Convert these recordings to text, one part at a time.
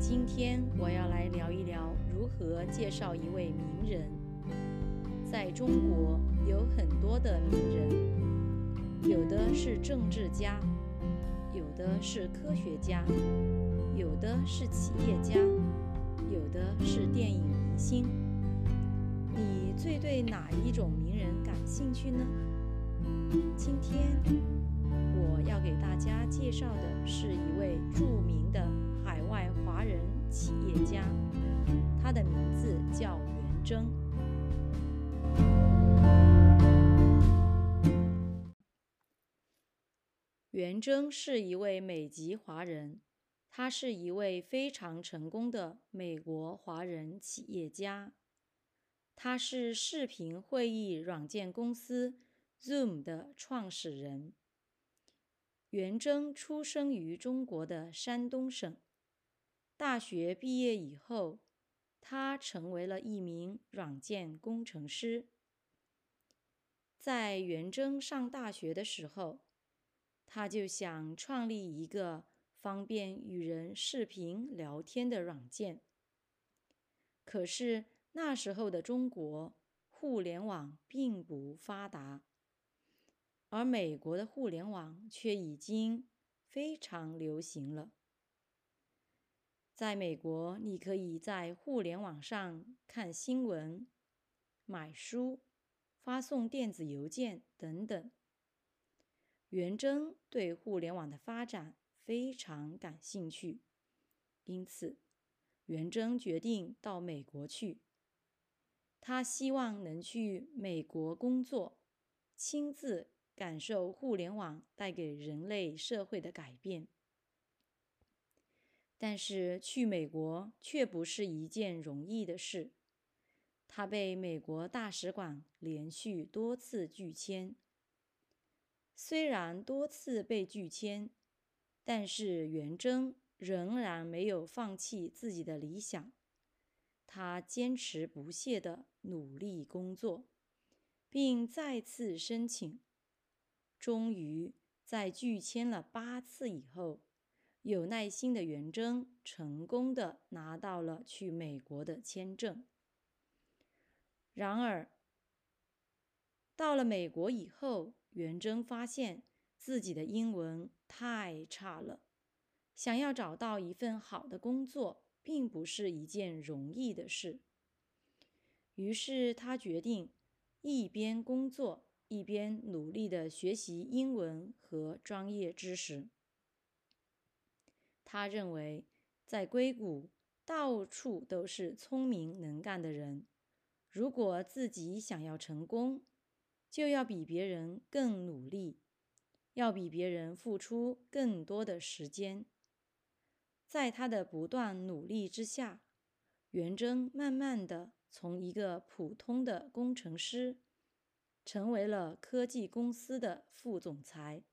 今天我要来聊一聊如何介绍一位名人。在中国有很多的名人，有的是政治家，有的是科学家，有的是企业家，有的是电影明星。你最对哪一种名人感兴趣呢？今天我要给大家介绍的是一位著名的华人企业家，他的名字叫袁征。袁征是一位美籍华人，他是一位非常成功的美国华人企业家。他是视频会议软件公司 Zoom 的创始人。袁征出生于中国的山东省。大学毕业以后，他成为了一名软件工程师。在袁征上大学的时候，他就想创立一个方便与人视频聊天的软件。可是，那时候的中国互联网并不发达，而美国的互联网却已经非常流行了。在美国，你可以在互联网上看新闻、买书、发送电子邮件等等。元征对互联网的发展非常感兴趣，因此，元征决定到美国去。他希望能去美国工作，亲自感受互联网带给人类社会的改变。但是去美国却不是一件容易的事。他被美国大使馆连续多次拒签。虽然多次被拒签，但是袁征仍然没有放弃自己的理想。他坚持不懈地努力工作，并再次申请。终于在拒签了八次以后，有耐心的袁征成功的拿到了去美国的签证。然而，到了美国以后，袁征发现自己的英文太差了，想要找到一份好的工作。并不是一件容易的事。于是他决定一边工作，一边努力的学习英文和专业知识。他认为，在硅谷到处都是聪明能干的人，如果自己想要成功，就要比别人更努力，要比别人付出更多的时间。在他的不断努力之下，袁征慢慢的从一个普通的工程师，成为了科技公司的副总裁。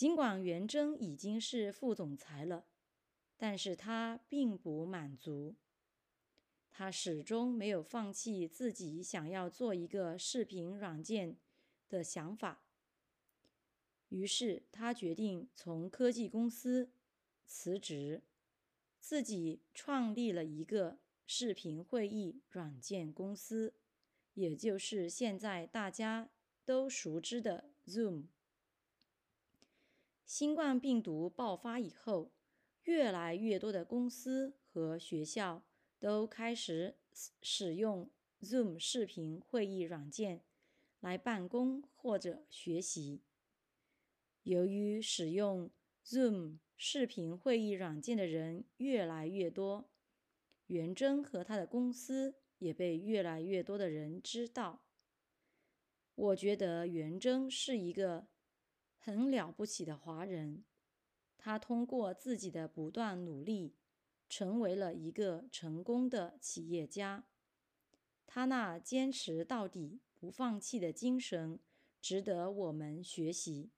尽管袁征已经是副总裁了，但是他并不满足，他始终没有放弃自己想要做一个视频软件的想法。于是他决定从科技公司。辞职，自己创立了一个视频会议软件公司，也就是现在大家都熟知的 Zoom。新冠病毒爆发以后，越来越多的公司和学校都开始使用 Zoom 视频会议软件来办公或者学习。由于使用 Zoom，视频会议软件的人越来越多，袁征和他的公司也被越来越多的人知道。我觉得袁征是一个很了不起的华人，他通过自己的不断努力，成为了一个成功的企业家。他那坚持到底、不放弃的精神，值得我们学习。